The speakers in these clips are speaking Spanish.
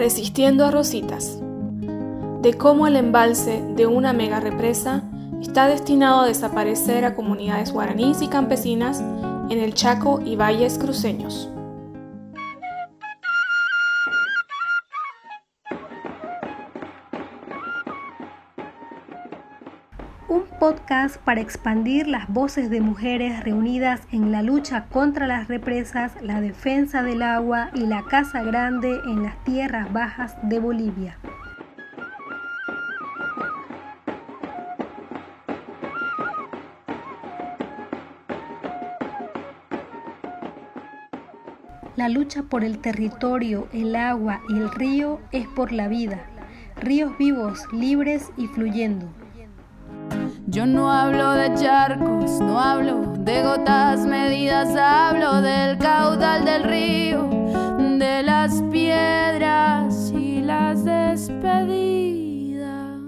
Resistiendo a Rositas, de cómo el embalse de una mega represa está destinado a desaparecer a comunidades guaraníes y campesinas en el Chaco y valles cruceños. Podcast para expandir las voces de mujeres reunidas en la lucha contra las represas, la defensa del agua y la casa grande en las tierras bajas de Bolivia. La lucha por el territorio, el agua y el río es por la vida. Ríos vivos, libres y fluyendo. Yo no hablo de charcos, no hablo de gotas medidas, hablo del caudal del río, de las piedras y las despedidas.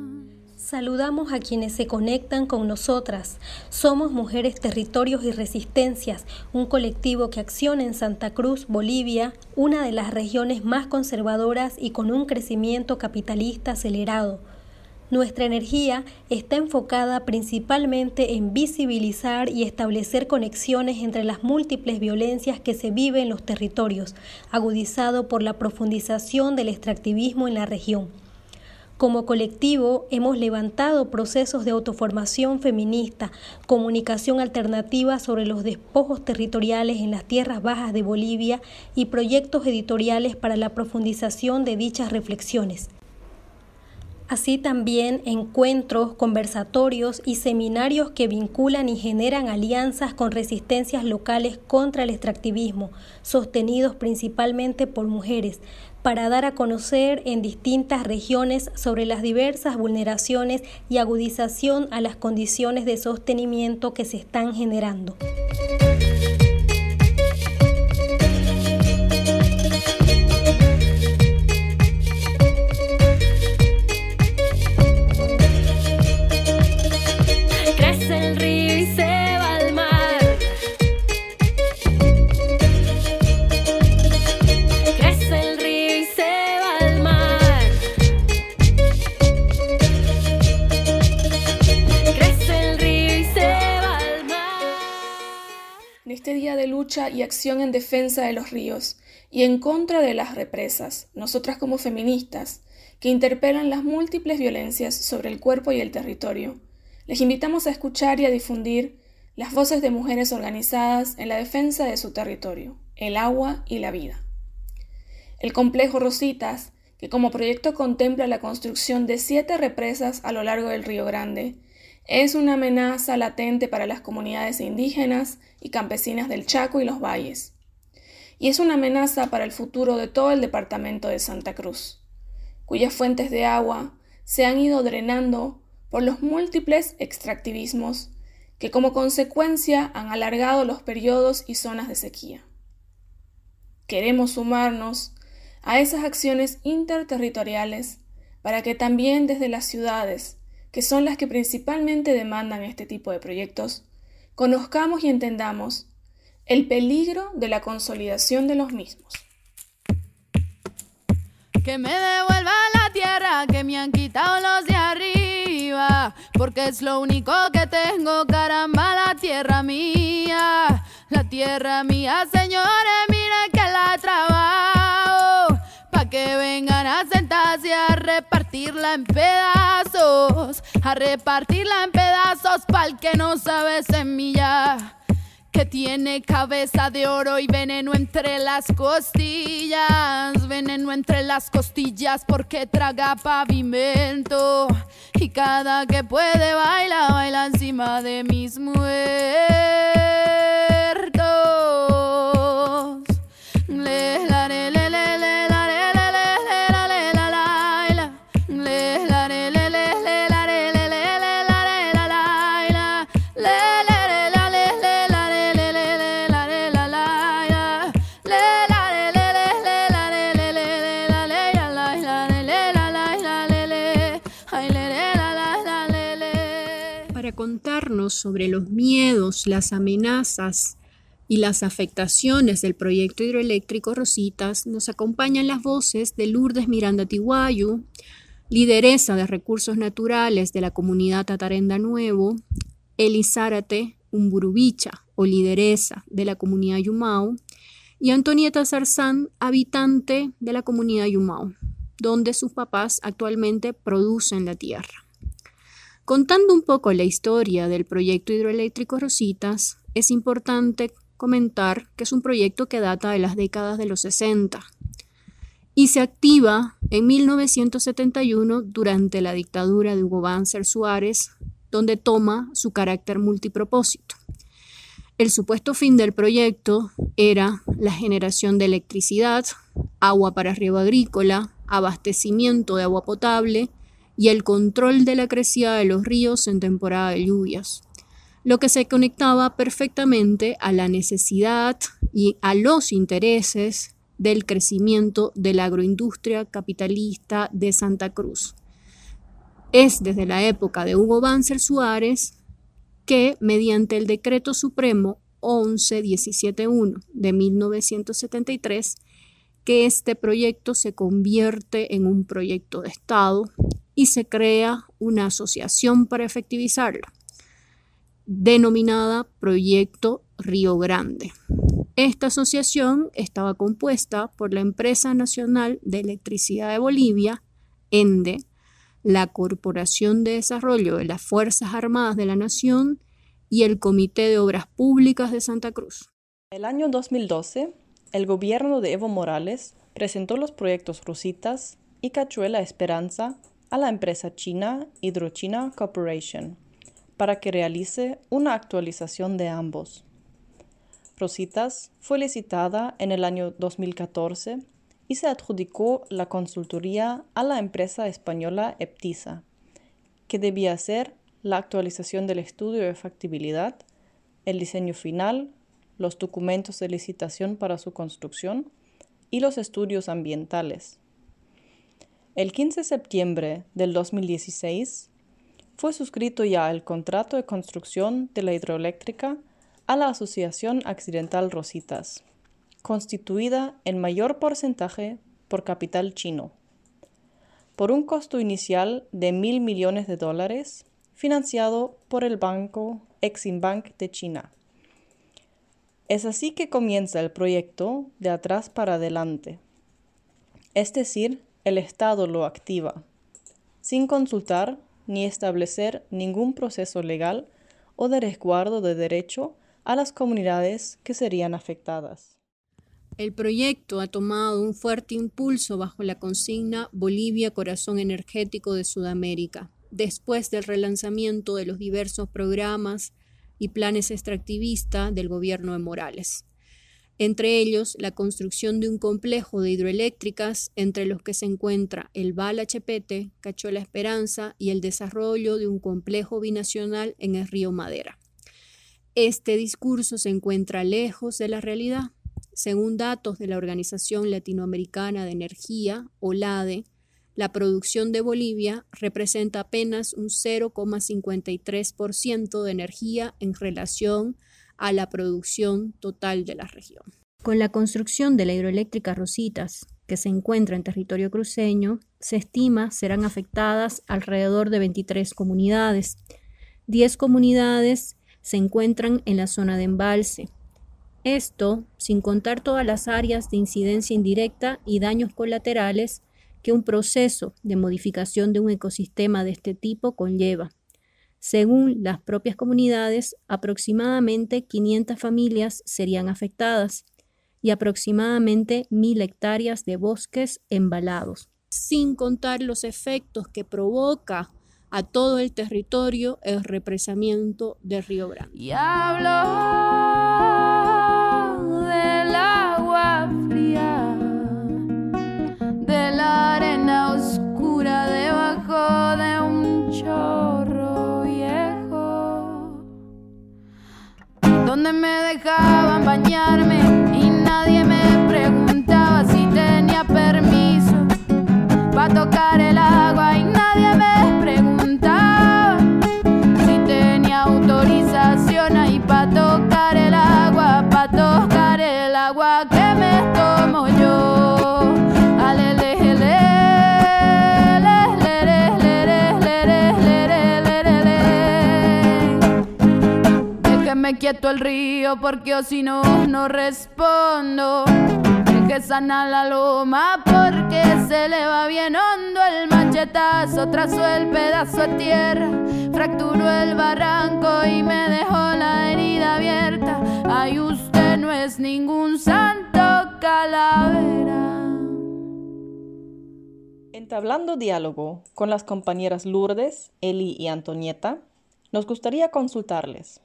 Saludamos a quienes se conectan con nosotras. Somos Mujeres Territorios y Resistencias, un colectivo que acciona en Santa Cruz, Bolivia, una de las regiones más conservadoras y con un crecimiento capitalista acelerado. Nuestra energía está enfocada principalmente en visibilizar y establecer conexiones entre las múltiples violencias que se viven en los territorios, agudizado por la profundización del extractivismo en la región. Como colectivo hemos levantado procesos de autoformación feminista, comunicación alternativa sobre los despojos territoriales en las tierras bajas de Bolivia y proyectos editoriales para la profundización de dichas reflexiones. Así también encuentros, conversatorios y seminarios que vinculan y generan alianzas con resistencias locales contra el extractivismo, sostenidos principalmente por mujeres, para dar a conocer en distintas regiones sobre las diversas vulneraciones y agudización a las condiciones de sostenimiento que se están generando. Acción en defensa de los ríos y en contra de las represas, nosotras como feministas, que interpelan las múltiples violencias sobre el cuerpo y el territorio. Les invitamos a escuchar y a difundir las voces de mujeres organizadas en la defensa de su territorio, el agua y la vida. El complejo Rositas, que como proyecto contempla la construcción de siete represas a lo largo del Río Grande, es una amenaza latente para las comunidades indígenas y campesinas del Chaco y los valles. Y es una amenaza para el futuro de todo el departamento de Santa Cruz, cuyas fuentes de agua se han ido drenando por los múltiples extractivismos que como consecuencia han alargado los periodos y zonas de sequía. Queremos sumarnos a esas acciones interterritoriales para que también desde las ciudades que son las que principalmente demandan este tipo de proyectos, conozcamos y entendamos el peligro de la consolidación de los mismos. Que me devuelva la tierra que me han quitado los de arriba, porque es lo único que tengo, caramba, la tierra mía, la tierra mía, señores, miren que la trabajo, pa' que vengan a sentarse a repartirla en pedazos, a repartirla en pedazos pa'l que no sabe semilla. Que tiene cabeza de oro y veneno entre las costillas, veneno entre las costillas porque traga pavimento. Y cada que puede baila, baila encima de mis muertos. Sobre los miedos, las amenazas y las afectaciones del proyecto hidroeléctrico Rositas, nos acompañan las voces de Lourdes Miranda Tiguayu, lideresa de recursos naturales de la comunidad Tatarenda Nuevo, Elizárate Umburubicha, o lideresa de la comunidad Yumao, y Antonieta Zarzán, habitante de la comunidad Yumao, donde sus papás actualmente producen la tierra. Contando un poco la historia del proyecto hidroeléctrico Rositas, es importante comentar que es un proyecto que data de las décadas de los 60 y se activa en 1971 durante la dictadura de Hugo Banzer Suárez, donde toma su carácter multipropósito. El supuesto fin del proyecto era la generación de electricidad, agua para riego agrícola, abastecimiento de agua potable y el control de la crecida de los ríos en temporada de lluvias lo que se conectaba perfectamente a la necesidad y a los intereses del crecimiento de la agroindustria capitalista de Santa Cruz. Es desde la época de Hugo Banzer Suárez que, mediante el Decreto Supremo 11171 de 1973, que este proyecto se convierte en un proyecto de Estado y se crea una asociación para efectivizarlo denominada Proyecto Río Grande. Esta asociación estaba compuesta por la Empresa Nacional de Electricidad de Bolivia, ENDE, la Corporación de Desarrollo de las Fuerzas Armadas de la Nación y el Comité de Obras Públicas de Santa Cruz. El año 2012, el gobierno de Evo Morales presentó los proyectos Rositas y Cachuela Esperanza a la empresa china Hydrochina Corporation para que realice una actualización de ambos. Rositas fue licitada en el año 2014 y se adjudicó la consultoría a la empresa española Eptisa, que debía hacer la actualización del estudio de factibilidad, el diseño final, los documentos de licitación para su construcción y los estudios ambientales. El 15 de septiembre del 2016, fue suscrito ya el contrato de construcción de la hidroeléctrica a la Asociación Accidental Rositas, constituida en mayor porcentaje por capital chino, por un costo inicial de mil millones de dólares, financiado por el banco Exim Bank de China. Es así que comienza el proyecto de atrás para adelante, es decir, el Estado lo activa, sin consultar ni establecer ningún proceso legal o de resguardo de derecho a las comunidades que serían afectadas. El proyecto ha tomado un fuerte impulso bajo la consigna Bolivia Corazón Energético de Sudamérica, después del relanzamiento de los diversos programas y planes extractivistas del gobierno de Morales entre ellos la construcción de un complejo de hidroeléctricas entre los que se encuentra el Bala Chepete, Cachola Esperanza y el desarrollo de un complejo binacional en el río Madera. Este discurso se encuentra lejos de la realidad. Según datos de la Organización Latinoamericana de Energía, OLADE, la producción de Bolivia representa apenas un 0,53% de energía en relación a la producción total de la región. Con la construcción de la hidroeléctrica Rositas, que se encuentra en territorio cruceño, se estima serán afectadas alrededor de 23 comunidades. 10 comunidades se encuentran en la zona de embalse. Esto sin contar todas las áreas de incidencia indirecta y daños colaterales que un proceso de modificación de un ecosistema de este tipo conlleva. Según las propias comunidades, aproximadamente 500 familias serían afectadas y aproximadamente 1.000 hectáreas de bosques embalados, sin contar los efectos que provoca a todo el territorio el represamiento del Río Grande. Y hablo me dejaban bañarme y nadie me preguntaba si tenía permiso para tocar el agua Quieto el río porque o si no, no respondo que sana la loma porque se le va bien hondo el machetazo, trazó el pedazo de tierra, fracturó el barranco y me dejó la herida abierta. Ay, usted no es ningún santo calavera. Entablando diálogo con las compañeras Lourdes, Eli y Antonieta, nos gustaría consultarles.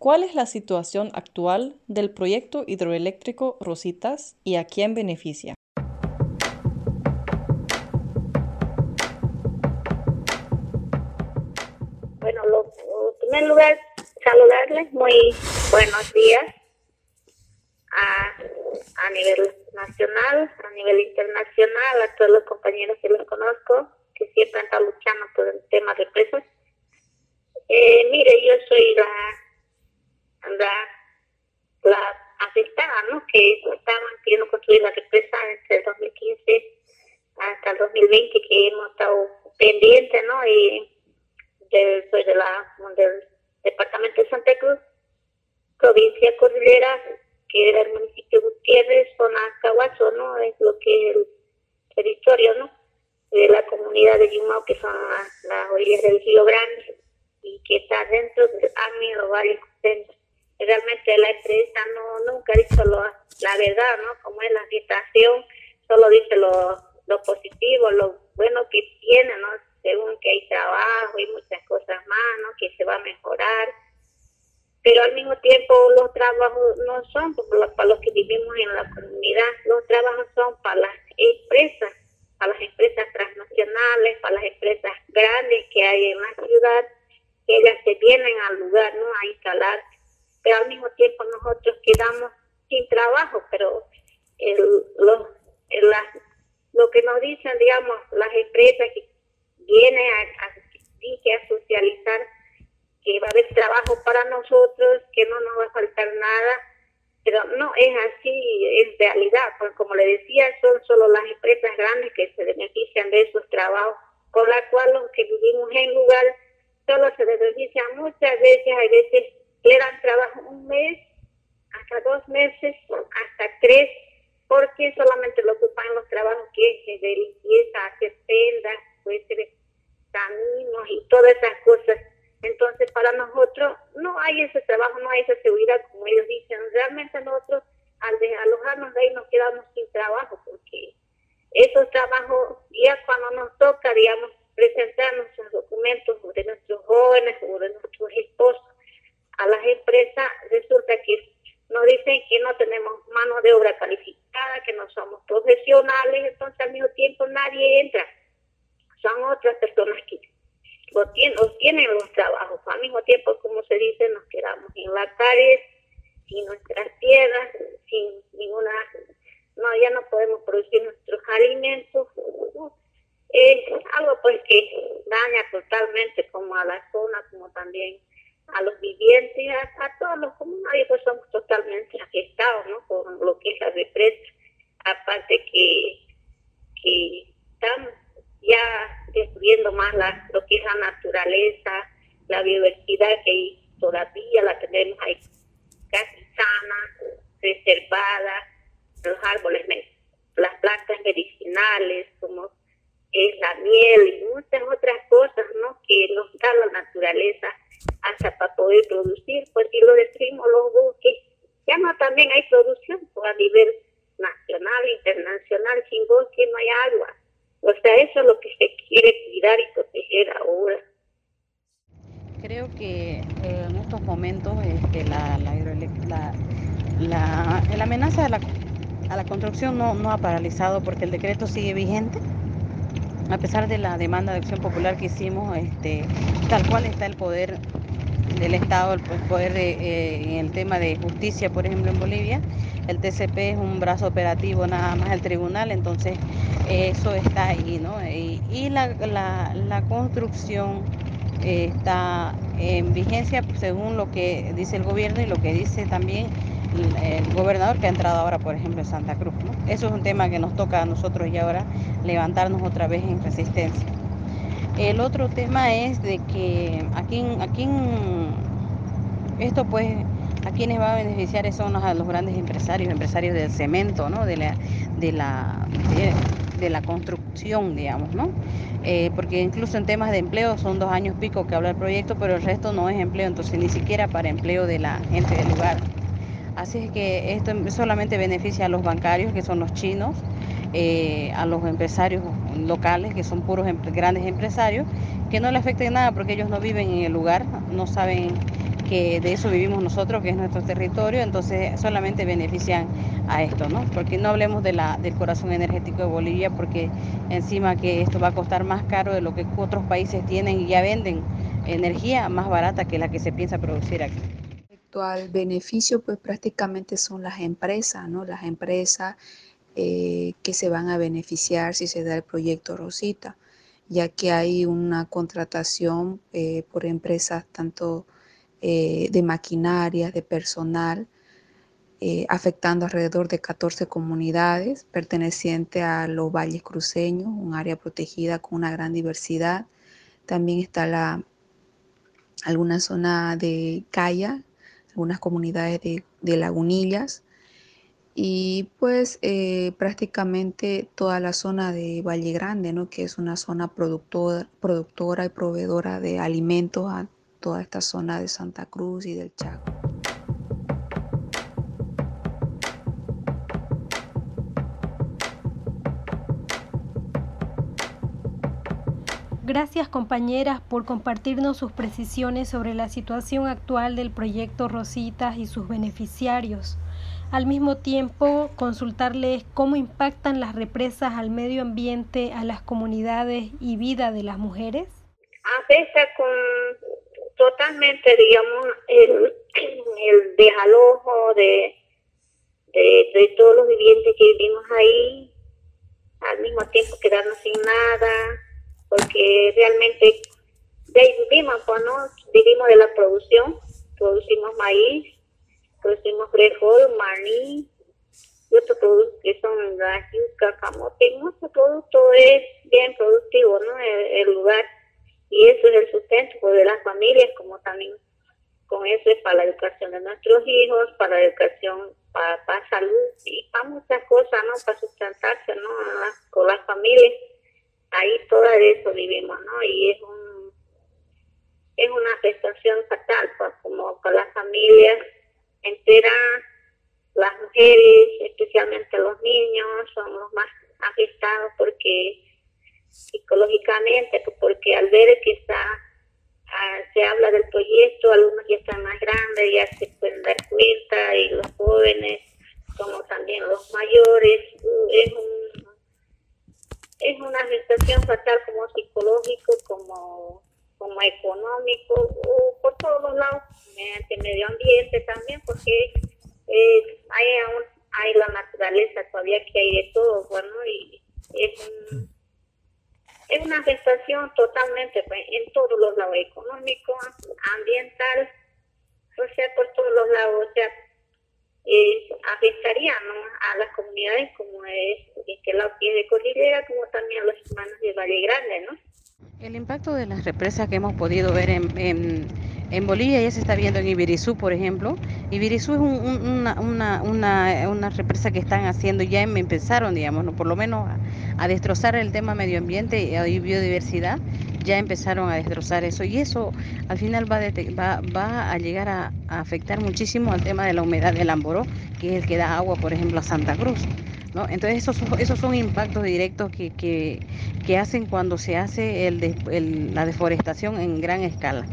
¿Cuál es la situación actual del proyecto hidroeléctrico Rositas y a quién beneficia? Bueno, en primer lugar, saludarles, muy buenos días a, a nivel nacional, a nivel internacional, a todos los compañeros que los conozco, que siempre están luchando por el tema de presas. Eh, mire, yo soy la la, la afectada, ¿no? Que estaban queriendo construir la represa entre el 2015 hasta el 2020, que hemos estado pendientes, ¿no? Y soy de la, del departamento de Santa Cruz, provincia Cordillera, que era el municipio de Gutiérrez, zona Caguazo, ¿no? Es lo que es el territorio, ¿no? De la comunidad de Yumao, que son las, orillas del Río Grande, y que está dentro del AMI o varios centros realmente la empresa no nunca dice lo, la verdad, ¿no? Como es la situación, solo dice lo, lo positivo, lo bueno que tiene, ¿no? Según que hay trabajo y muchas cosas más, ¿no? Que se va a mejorar. Pero al mismo tiempo los trabajos no son para los que vivimos en la comunidad, los trabajos son para las empresas, para las empresas transnacionales, para las empresas grandes que hay en la ciudad, que ellas se vienen al lugar, ¿no? A instalar pero al mismo tiempo nosotros quedamos sin trabajo, pero el, lo, lo que nos dicen, digamos, las empresas que vienen a, a, a socializar que va a haber trabajo para nosotros, que no nos va a faltar nada, pero no es así en realidad, porque como le decía, son solo las empresas grandes que se benefician de esos trabajos, con la cual los que vivimos en lugar solo se benefician muchas veces, hay veces le dan trabajo un mes, hasta dos meses, hasta tres, porque solamente lo ocupan los trabajos que es de limpieza, hacer celdas, puede ser caminos y todas esas cosas. Entonces, para nosotros no hay ese trabajo, no hay esa seguridad, como ellos dicen. Realmente nosotros, al alojarnos de ahí, nos quedamos sin trabajo, porque esos trabajos, ya cuando nos toca, digamos, presentar nuestros documentos de nuestros jóvenes o de nuestros esposos, a las empresas, resulta que nos dicen que no tenemos mano de obra calificada, que no somos profesionales, entonces al mismo tiempo nadie entra. Son otras personas que lo tienen, tienen los trabajos. Al mismo tiempo, como se dice, nos quedamos en la calle, sin nuestras tierras, sin ninguna... No, ya no podemos producir nuestros alimentos. Es algo pues que daña totalmente como a la zona, como también a los vivientes, a, todos los comunarios, pues somos totalmente afectados, ¿no? Con lo que es la represa. Aparte que, que están ya destruyendo más la, lo que es la naturaleza, la biodiversidad que todavía la tenemos ahí casi sana, preservada, los árboles, las plantas medicinales, como es la miel y muchas otras cosas, ¿no? Que nos da la naturaleza hasta para poder producir, porque lo decimos los buques, ya no también hay producción pues, a nivel nacional, internacional, sin bosque no hay agua. O sea, eso es lo que se quiere cuidar y proteger ahora. Creo que eh, en estos momentos este, la, la, la, la, amenaza de la, a la construcción no, no ha paralizado porque el decreto sigue vigente a pesar de la demanda de acción popular que hicimos, este, tal cual está el poder del Estado, el poder de, eh, en el tema de justicia, por ejemplo, en Bolivia, el TCP es un brazo operativo nada más del tribunal, entonces eso está ahí, ¿no? Y, la, construcción eh, está en vigencia según lo que dice el gobierno y lo que dice también el gobernador que ha entrado ahora, por ejemplo, en Santa Cruz. Eso es un tema que nos toca a nosotros y ahora levantarnos otra vez en resistencia. El otro tema es de que aquí, aquí esto pues a quienes va a beneficiar son a los grandes empresarios, empresarios del cemento, ¿no? de, la, de, la, de, la construcción, digamos, ¿no? Eh, porque incluso en temas de empleo son dos años pico que habla el proyecto, pero el resto no es empleo, entonces ni siquiera para empleo de la gente del lugar. Así es que esto solamente beneficia a los bancarios, que son los chinos, eh, a los empresarios locales, que son puros grandes empresarios, que no le afecten nada porque ellos no viven en el lugar, no saben que de eso vivimos nosotros, que es nuestro territorio, entonces solamente benefician a esto, ¿no? Porque no hablemos del corazón energético de Bolivia, porque encima que esto va a costar más caro de lo que otros países tienen y ya venden energía más barata que la que se piensa producir aquí. El beneficio pues prácticamente son las empresas, ¿no? Las empresas eh, que se van a beneficiar si se da el proyecto Rosita, ya que hay una contratación eh, por empresas tanto eh, de maquinaria, de personal, afectando alrededor de 14 comunidades pertenecientes a los valles cruceños, un área protegida con una gran diversidad. También está la, alguna zona de Calla, algunas comunidades de, lagunillas, y pues eh, prácticamente toda la zona de Valle Grande, ¿no? que es una zona productora, productora y proveedora de alimentos a toda esta zona de Santa Cruz y del Chaco. Gracias compañeras por compartirnos sus precisiones sobre la situación actual del proyecto Rositas y sus beneficiarios al mismo tiempo consultarles cómo impactan las represas al medio ambiente, a las comunidades y vida de las mujeres? Afecta con totalmente, digamos, el, desalojo de, de, de, todos los vivientes que vivimos ahí, al mismo tiempo quedarnos sin nada, porque realmente de ahí vivimos, pues, ¿no? vivimos de la producción, producimos maíz, producimos frijol, maní y otros productos que son la yuca, camote, mucho producto es bien productivo, ¿no? El, lugar. Y eso es el sustento pues, de las familias, como también con eso es para la educación de nuestros hijos, para la educación, para, para salud y para muchas cosas, ¿no? Para sustentarse, ¿no? Con las familias. Ahí todo eso vivimos, ¿no? Y es un es una prestación fatal, pues, como para las familias entera, las mujeres, especialmente los niños, son los más afectados porque psicológicamente, pues, porque al ver que está, ah, se habla del proyecto, algunos ya están más grandes, ya se pueden dar cuenta, y los jóvenes, como también los mayores, es un es una afectación fatal como psicológico, como como económico, o por todos los lados, mediante medio ambiente también, porque eh, hay, hay la naturaleza todavía que hay de todo, bueno, y es, es una afectación totalmente pues, en todos los lados, económico, ambiental, o sea, por todos los lados, o sea, afectaría a las comunidades como es que la pie de cordillera, como también a los hermanos de Valle Grande, ¿no? El impacto de las represas que hemos podido ver en, en, Bolivia ya se está viendo en Ibirizú, por ejemplo. Ibirizú es una, una, una, una, represa que están haciendo, ya em, empezaron, digamos, ¿no? por lo menos a, destrozar el tema medio ambiente y biodiversidad, ya empezaron a destrozar eso. Y eso al final va, a llegar a, a, afectar muchísimo al tema de la humedad del Amboró, que es el que da agua, por ejemplo, a Santa Cruz. ¿no? Entonces esos, esos son impactos directos que, que, que hacen cuando se hace el, la deforestación en gran escala.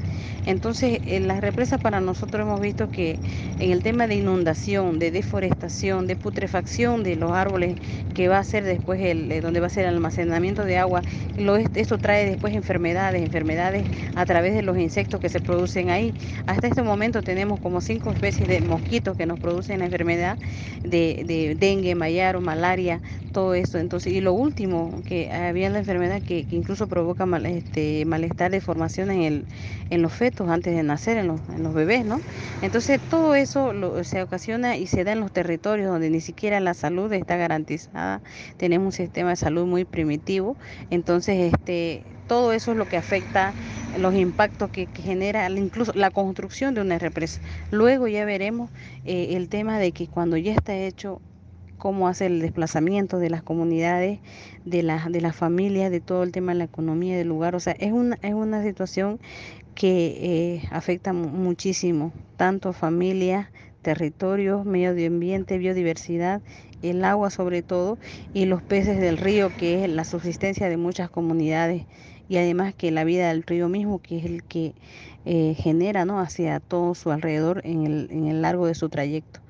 Entonces, en las represas para nosotros hemos visto que en el tema de inundación, de deforestación, de putrefacción de los árboles, que va a ser después el, eh, donde va a ser el almacenamiento de agua, esto trae después enfermedades, enfermedades a través de los insectos que se producen ahí. Hasta este momento tenemos como cinco especies de mosquitos que nos producen la enfermedad de, de dengue, mayaro, malaria, todo esto. Entonces, y lo último, que había la enfermedad que, incluso provoca este, malestar de formación en, el, en los fetos antes de nacer, en los, en los bebés, ¿no? Entonces, todo eso se ocasiona y se da en los territorios donde ni siquiera la salud está garantizada. Tenemos un sistema de salud muy primitivo. Entonces, este, todo eso es lo que afecta los impactos que, genera incluso la construcción de una represa. Luego ya veremos eh, el tema de que cuando ya está hecho cómo hace el desplazamiento de las comunidades, de, las de las familias, de todo el tema de la economía del lugar. O sea, es una, es una situación que eh, afecta muchísimo, tanto familias, territorios, medio ambiente, biodiversidad, el agua sobre todo, y los peces del río, que es la subsistencia de muchas comunidades, y además que la vida del río mismo, que es el que eh, genera ¿no? hacia todo su alrededor en el largo de su trayecto.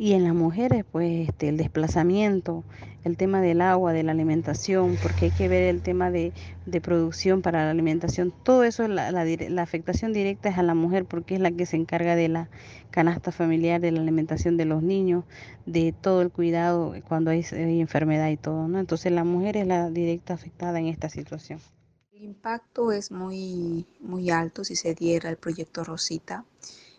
Y en las mujeres, pues este, el desplazamiento, el tema del agua, de la alimentación, porque hay que ver el tema de, producción para la alimentación, todo eso, la, la, afectación directa es a la mujer porque es la que se encarga de la canasta familiar, de la alimentación de los niños, de todo el cuidado cuando hay, enfermedad y todo, ¿no? Entonces la mujer es la directa afectada en esta situación. El impacto es muy, muy alto si se diera el proyecto Rosita,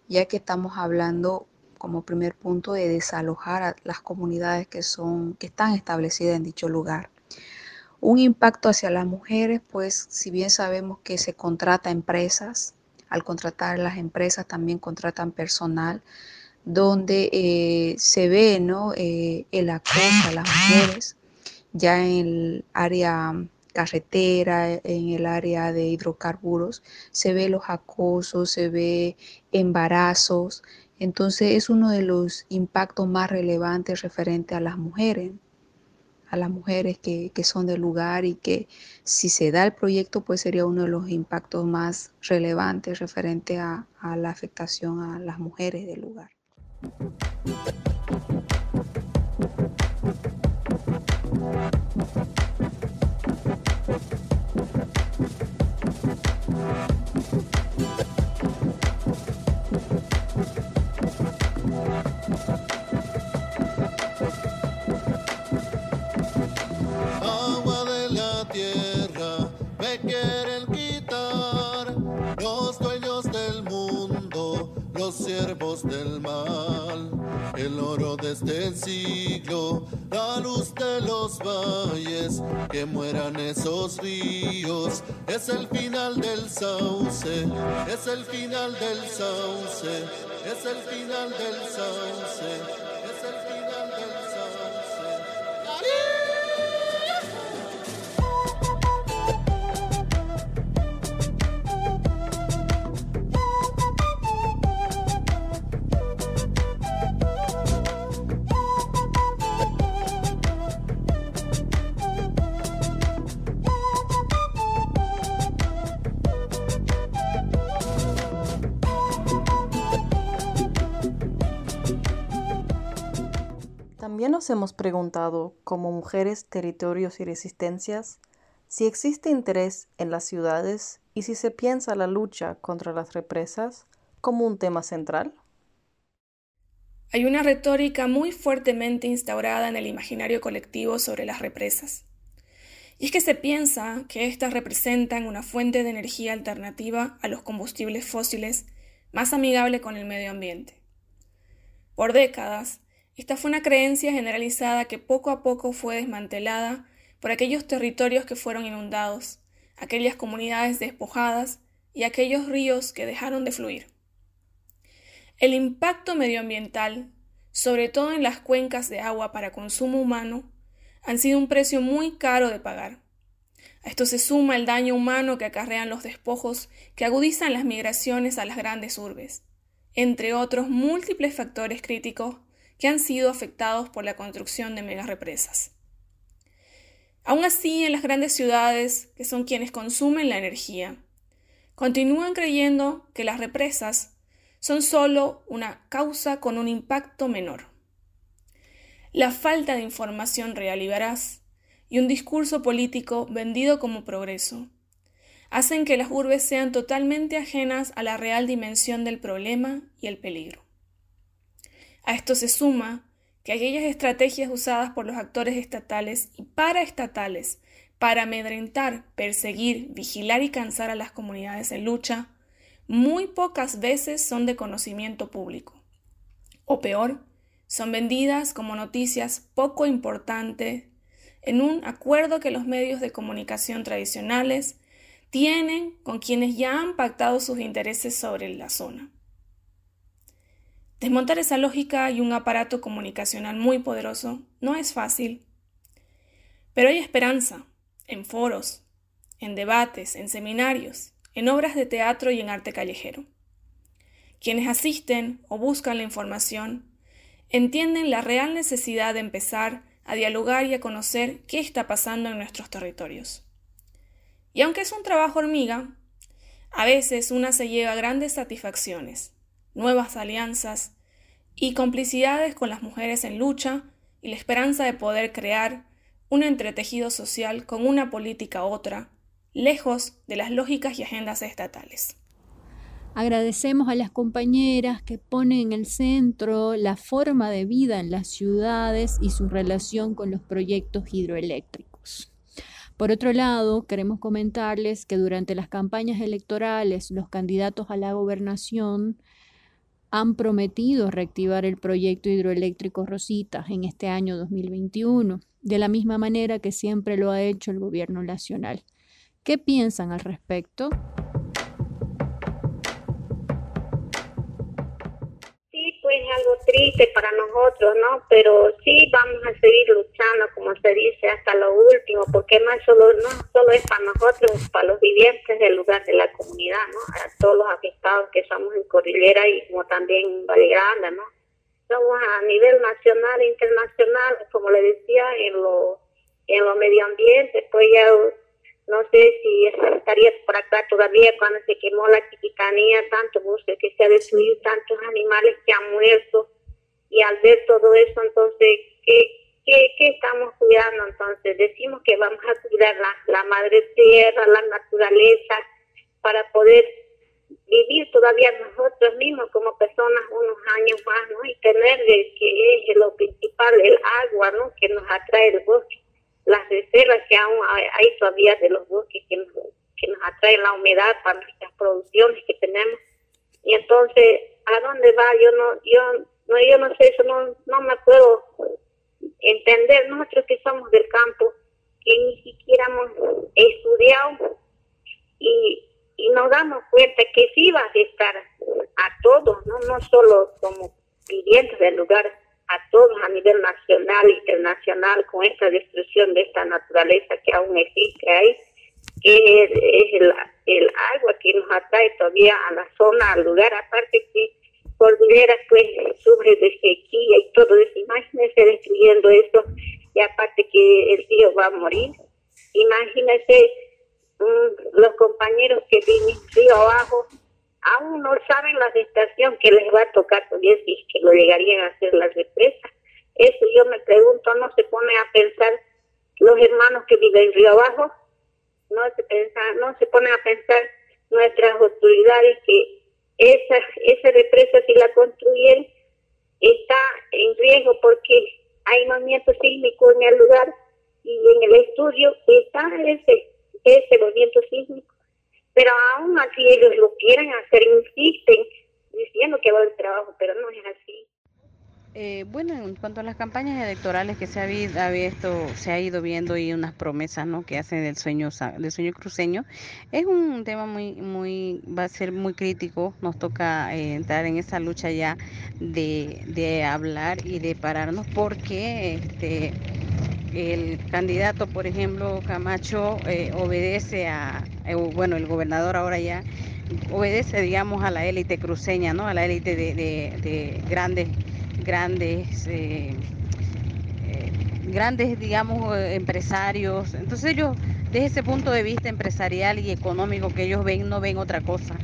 ya que estamos hablando como primer punto de desalojar a las comunidades que, son, que están establecidas en dicho lugar. Un impacto hacia las mujeres, pues si bien sabemos que se contrata empresas, al contratar las empresas también contratan personal, donde eh, se ve ¿no? Eh, el acoso a las mujeres, ya en el área carretera, en el área de hidrocarburos, se ve los acosos, se ve embarazos, entonces es uno de los impactos más relevantes referente a las mujeres, a las mujeres que, son del lugar y que si se da el proyecto pues sería uno de los impactos más relevantes referente a, a la afectación a las mujeres del lugar. Siervos del mal, el oro de este siglo, la luz de los valles, que mueran esos ríos, es el final del sauce, es el final del sauce, es el final del sauce. Hemos preguntado, como mujeres, territorios y resistencias, si existe interés en las ciudades y si se piensa la lucha contra las represas como un tema central. Hay una retórica muy fuertemente instaurada en el imaginario colectivo sobre las represas. Y es que se piensa que éstas representan una fuente de energía alternativa a los combustibles fósiles más amigable con el medio ambiente. Por décadas, esta fue una creencia generalizada que poco a poco fue desmantelada por aquellos territorios que fueron inundados, aquellas comunidades despojadas y aquellos ríos que dejaron de fluir. El impacto medioambiental, sobre todo en las cuencas de agua para consumo humano, han sido un precio muy caro de pagar. A esto se suma el daño humano que acarrean los despojos que agudizan las migraciones a las grandes urbes, entre otros múltiples factores críticos que han sido afectados por la construcción de megarepresas. Aún así, en las grandes ciudades, que son quienes consumen la energía, continúan creyendo que las represas son solo una causa con un impacto menor. La falta de información real y veraz y un discurso político vendido como progreso hacen que las urbes sean totalmente ajenas a la real dimensión del problema y el peligro. A esto se suma que aquellas estrategias usadas por los actores estatales y paraestatales para amedrentar, perseguir, vigilar y cansar a las comunidades en lucha, muy pocas veces son de conocimiento público. O peor, son vendidas como noticias poco importantes en un acuerdo que los medios de comunicación tradicionales tienen con quienes ya han pactado sus intereses sobre la zona. Desmontar esa lógica y un aparato comunicacional muy poderoso no es fácil, pero hay esperanza en foros, en debates, en seminarios, en obras de teatro y en arte callejero. Quienes asisten o buscan la información entienden la real necesidad de empezar a dialogar y a conocer qué está pasando en nuestros territorios. Y aunque es un trabajo hormiga, a veces una se lleva grandes satisfacciones, nuevas alianzas y complicidades con las mujeres en lucha y la esperanza de poder crear un entretejido social con una política otra, lejos de las lógicas y agendas estatales. Agradecemos a las compañeras que ponen en el centro la forma de vida en las ciudades y su relación con los proyectos hidroeléctricos. Por otro lado, queremos comentarles que durante las campañas electorales los candidatos a la gobernación han prometido reactivar el proyecto hidroeléctrico Rosita en este año 2021, de la misma manera que siempre lo ha hecho el gobierno nacional. ¿Qué piensan al respecto? Triste para nosotros, ¿no? Pero sí vamos a seguir luchando, como se dice, hasta lo último, porque no es solo, no solo es para nosotros, es para los vivientes del lugar de la comunidad, ¿no? A todos los afectados que somos en Cordillera y como también en Valle Grande, ¿no? Somos a nivel nacional e internacional, como le decía, en lo, en lo medio ambiente, pues ya no sé si estaría por acá todavía cuando se quemó la chiquitanía, tanto bosque que se ha destruido, tantos animales que han muerto. Y al ver todo eso, entonces, ¿qué, qué, qué estamos cuidando? Entonces, decimos que vamos a cuidar la, la madre tierra, la naturaleza, para poder vivir todavía nosotros mismos como personas unos años más, ¿no? Y tener que es lo principal, el agua, ¿no? Que nos atrae el bosque las reservas que aún hay, todavía de los bosques que nos, que nos atraen la humedad para nuestras producciones que tenemos. Y entonces, ¿a dónde va? Yo no, yo no, yo no sé, eso no, no me puedo entender nosotros que somos del campo, que ni siquiera hemos estudiado y, y nos damos cuenta que sí va a afectar a todos, no, no solo como vivientes del lugar, a todos a nivel nacional internacional con esta destrucción de esta naturaleza que aún existe ahí, que es, el, el, agua que nos atrae todavía a la zona, al lugar, aparte que Cordillera pues sufre de sequía y todo eso, imagínense destruyendo eso y aparte que el río va a morir, imagínense mm, los compañeros que viven río abajo aún no saben la gestación que les va a tocar todavía si que lo llegarían a hacer las represas. Eso yo me pregunto, ¿no se pone a pensar los hermanos que viven en Río Abajo? No se, pensa, no se pone a pensar nuestras autoridades que esa, esa represa si la construyen está en riesgo porque hay movimiento sísmico en el lugar y en el estudio está ese, ese movimiento sísmico pero aún así ellos lo quieren hacer, insisten diciendo que va el trabajo, pero no es así. Eh, bueno, en cuanto a las campañas electorales que se ha, visto, se ha ido viendo y unas promesas ¿no? que hacen del sueño, del sueño cruceño, es un tema muy, muy, va a ser muy crítico. Nos toca eh, entrar en esa lucha ya de, de hablar y de pararnos porque este, el candidato, por ejemplo, Camacho, eh, obedece a, eh, bueno, el gobernador ahora ya obedece, digamos, a la élite cruceña, ¿no? A la élite de, grandes, grandes, eh, grandes, digamos, empresarios. Entonces ellos, desde ese punto de vista empresarial y económico que ellos ven, no ven otra cosa.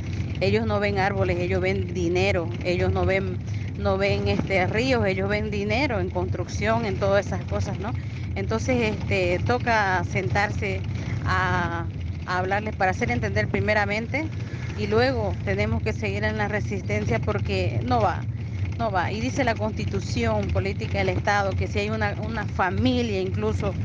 Ellos no ven árboles, ellos ven dinero, ellos no ven no ven este ríos, ellos ven dinero en construcción, en todas esas cosas, ¿no? Entonces este, toca sentarse a, hablarles para hacer entender primeramente y luego tenemos que seguir en la resistencia porque no va. No va. Y dice la constitución política del Estado que si hay una, una familia incluso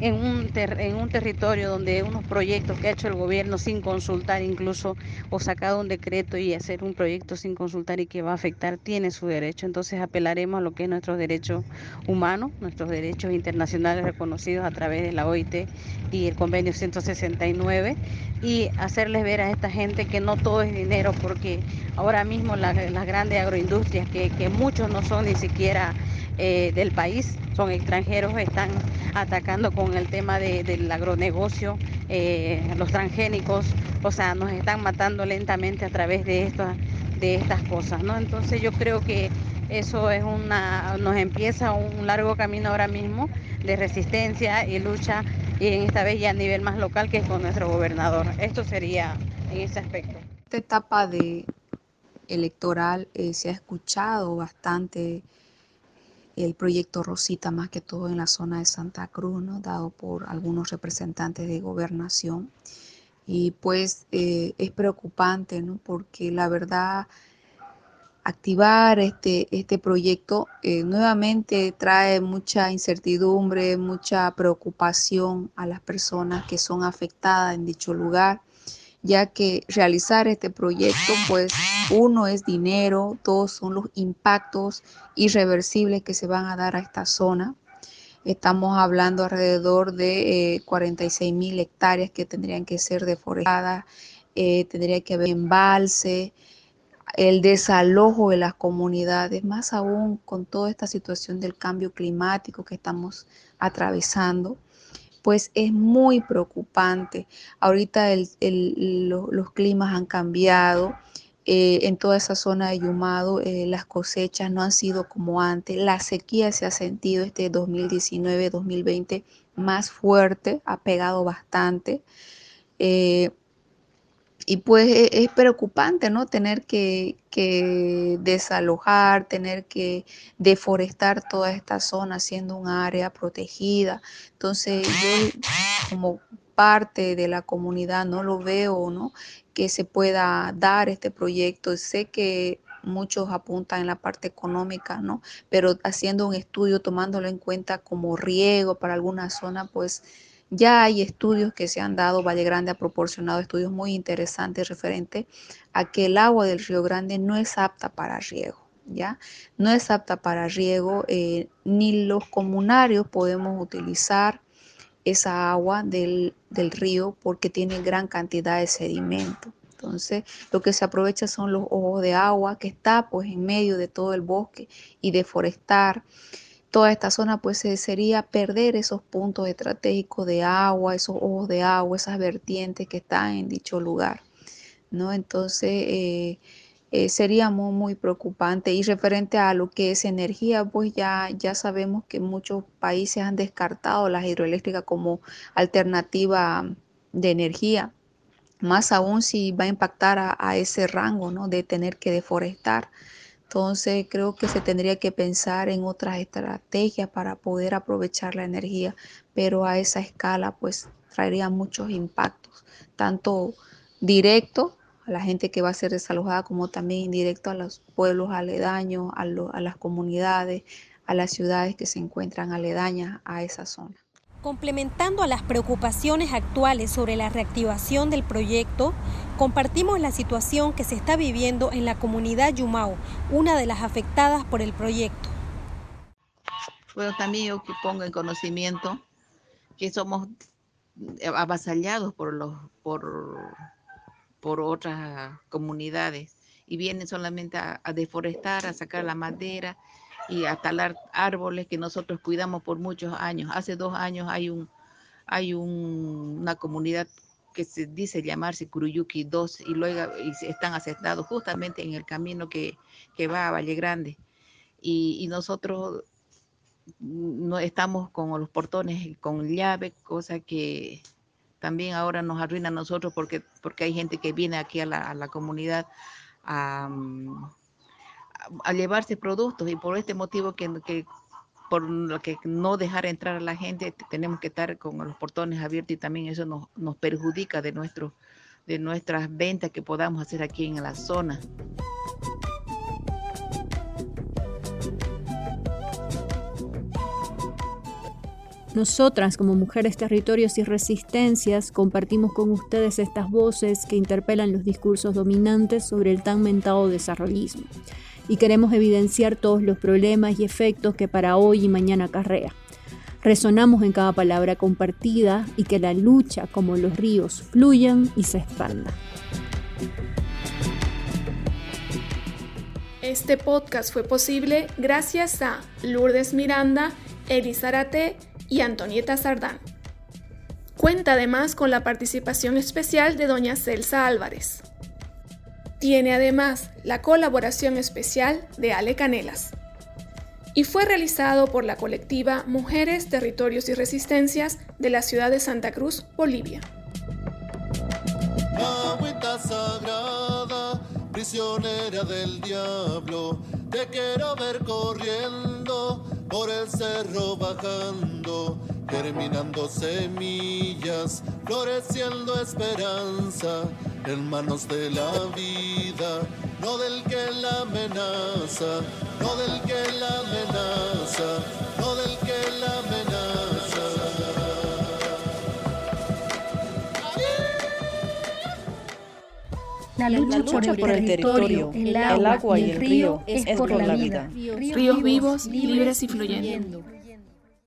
en un, en un territorio donde unos proyectos que ha hecho el gobierno sin consultar incluso o sacado un decreto y hacer un proyecto sin consultar y que va a afectar, tiene su derecho. Entonces apelaremos a lo que es nuestros derechos humanos, nuestros derechos internacionales reconocidos a través de la OIT y el convenio 169 y hacerles ver a esta gente que no todo es dinero porque ahora mismo las grandes agroindustrias que, que muchos no son ni siquiera eh, del país, son extranjeros, están atacando con el tema del agronegocio, eh, los transgénicos, o sea, nos están matando lentamente a través de, estas de estas cosas, ¿no? Entonces yo creo que eso es una, nos empieza un largo camino ahora mismo de resistencia y lucha, y en esta vez ya a nivel más local que es con nuestro gobernador. Esto sería en ese aspecto. Esta etapa de electoral eh, se ha escuchado bastante el proyecto Rosita, más que todo en la zona de Santa Cruz, ¿no? dado por algunos representantes de gobernación. Y pues eh, es preocupante, ¿no? porque la verdad, activar este, este proyecto eh, nuevamente trae mucha incertidumbre, mucha preocupación a las personas que son afectadas en dicho lugar ya que realizar este proyecto, pues uno es dinero, dos son los impactos irreversibles que se van a dar a esta zona. Estamos hablando alrededor de 46 eh, mil hectáreas que tendrían que ser deforestadas, eh, tendría que haber embalse, el desalojo de las comunidades, más aún con toda esta situación del cambio climático que estamos atravesando pues es muy preocupante. Ahorita los climas han cambiado. Eh, en toda esa zona de Yumado eh, las cosechas no han sido como antes. La sequía se ha sentido este 2019-2020 más fuerte, ha pegado bastante. Eh, y pues e, es, preocupante, ¿no? Tener que, desalojar, tener que deforestar toda esta zona siendo un área protegida. Entonces yo como parte de la comunidad no lo veo, ¿no? Que se pueda dar este proyecto. Sé que muchos apuntan en la parte económica, ¿no? Pero haciendo un estudio, tomándolo en cuenta como riego para alguna zona, pues ya hay estudios que se han dado, Valle Grande ha proporcionado estudios muy interesantes referente a que el agua del Río Grande no es apta para riego. ¿Ya? No es apta para riego, eh, ni los comunarios podemos utilizar esa agua del, del, río porque tiene gran cantidad de sedimento. Entonces, lo que se aprovecha son los ojos de agua que está pues en medio de todo el bosque y deforestar toda esta zona, pues sería perder esos puntos estratégicos de agua, esos ojos de agua, esas vertientes que están en dicho lugar, ¿no? Entonces, eh, eh, sería muy, muy, preocupante. Y referente a lo que es energía, pues ya, ya sabemos que muchos países han descartado las hidroeléctricas como alternativa de energía, más aún si va a impactar a, a ese rango, ¿no? De tener que deforestar. Entonces creo que se tendría que pensar en otras estrategias para poder aprovechar la energía, pero a esa escala pues traería muchos impactos, tanto directo a la gente que va a ser desalojada como también indirecto a los pueblos aledaños, a, a las comunidades, a las ciudades que se encuentran aledañas a esa zona. Complementando a las preocupaciones actuales sobre la reactivación del proyecto, compartimos la situación que se está viviendo en la comunidad Yumao, una de las afectadas por el proyecto. Bueno, también yo que pongo en conocimiento que somos avasallados por, los, por, por otras comunidades y vienen solamente a deforestar, a sacar la madera y a talar árboles que nosotros cuidamos por muchos años. Hace dos años hay, un, hay una comunidad que se dice llamarse Kuruyuki 2 y luego están aceptados justamente en el camino que, va a Valle Grande. Y, nosotros no estamos con los portones con llave, cosa que también ahora nos arruina a nosotros porque, porque hay gente que viene aquí a la, a la comunidad a, a llevarse productos y por este motivo que, que por lo que no dejar entrar a la gente, tenemos que estar con los portones abiertos y también eso nos, nos perjudica de, nuestro, de nuestras ventas que podamos hacer aquí en la zona. Nosotras como mujeres territorios y resistencias compartimos con ustedes estas voces que interpelan los discursos dominantes sobre el tan mentado desarrollismo. Y queremos evidenciar todos los problemas y efectos que para hoy y mañana acarrea. Resonamos en cada palabra compartida y que la lucha, como los ríos, fluyan y se expandan. Este podcast fue posible gracias a Lourdes Miranda, Elizarate y Antonieta Sardán. Cuenta además con la participación especial de doña Celsa Álvarez. Tiene además la colaboración especial de Ale Canelas. Y fue realizado por la colectiva Mujeres, Territorios y Resistencias de la ciudad de Santa Cruz, Bolivia. sagrada, prisionera del diablo, te quiero ver corriendo por el cerro bajando, germinando semillas, floreciendo esperanza en manos de la vida, no del que la amenaza, no del que la amenaza, no del que la amenaza. La lucha, por, el territorio, el agua, y el río es, por, la vida. Ríos vivos, libres y fluyendo.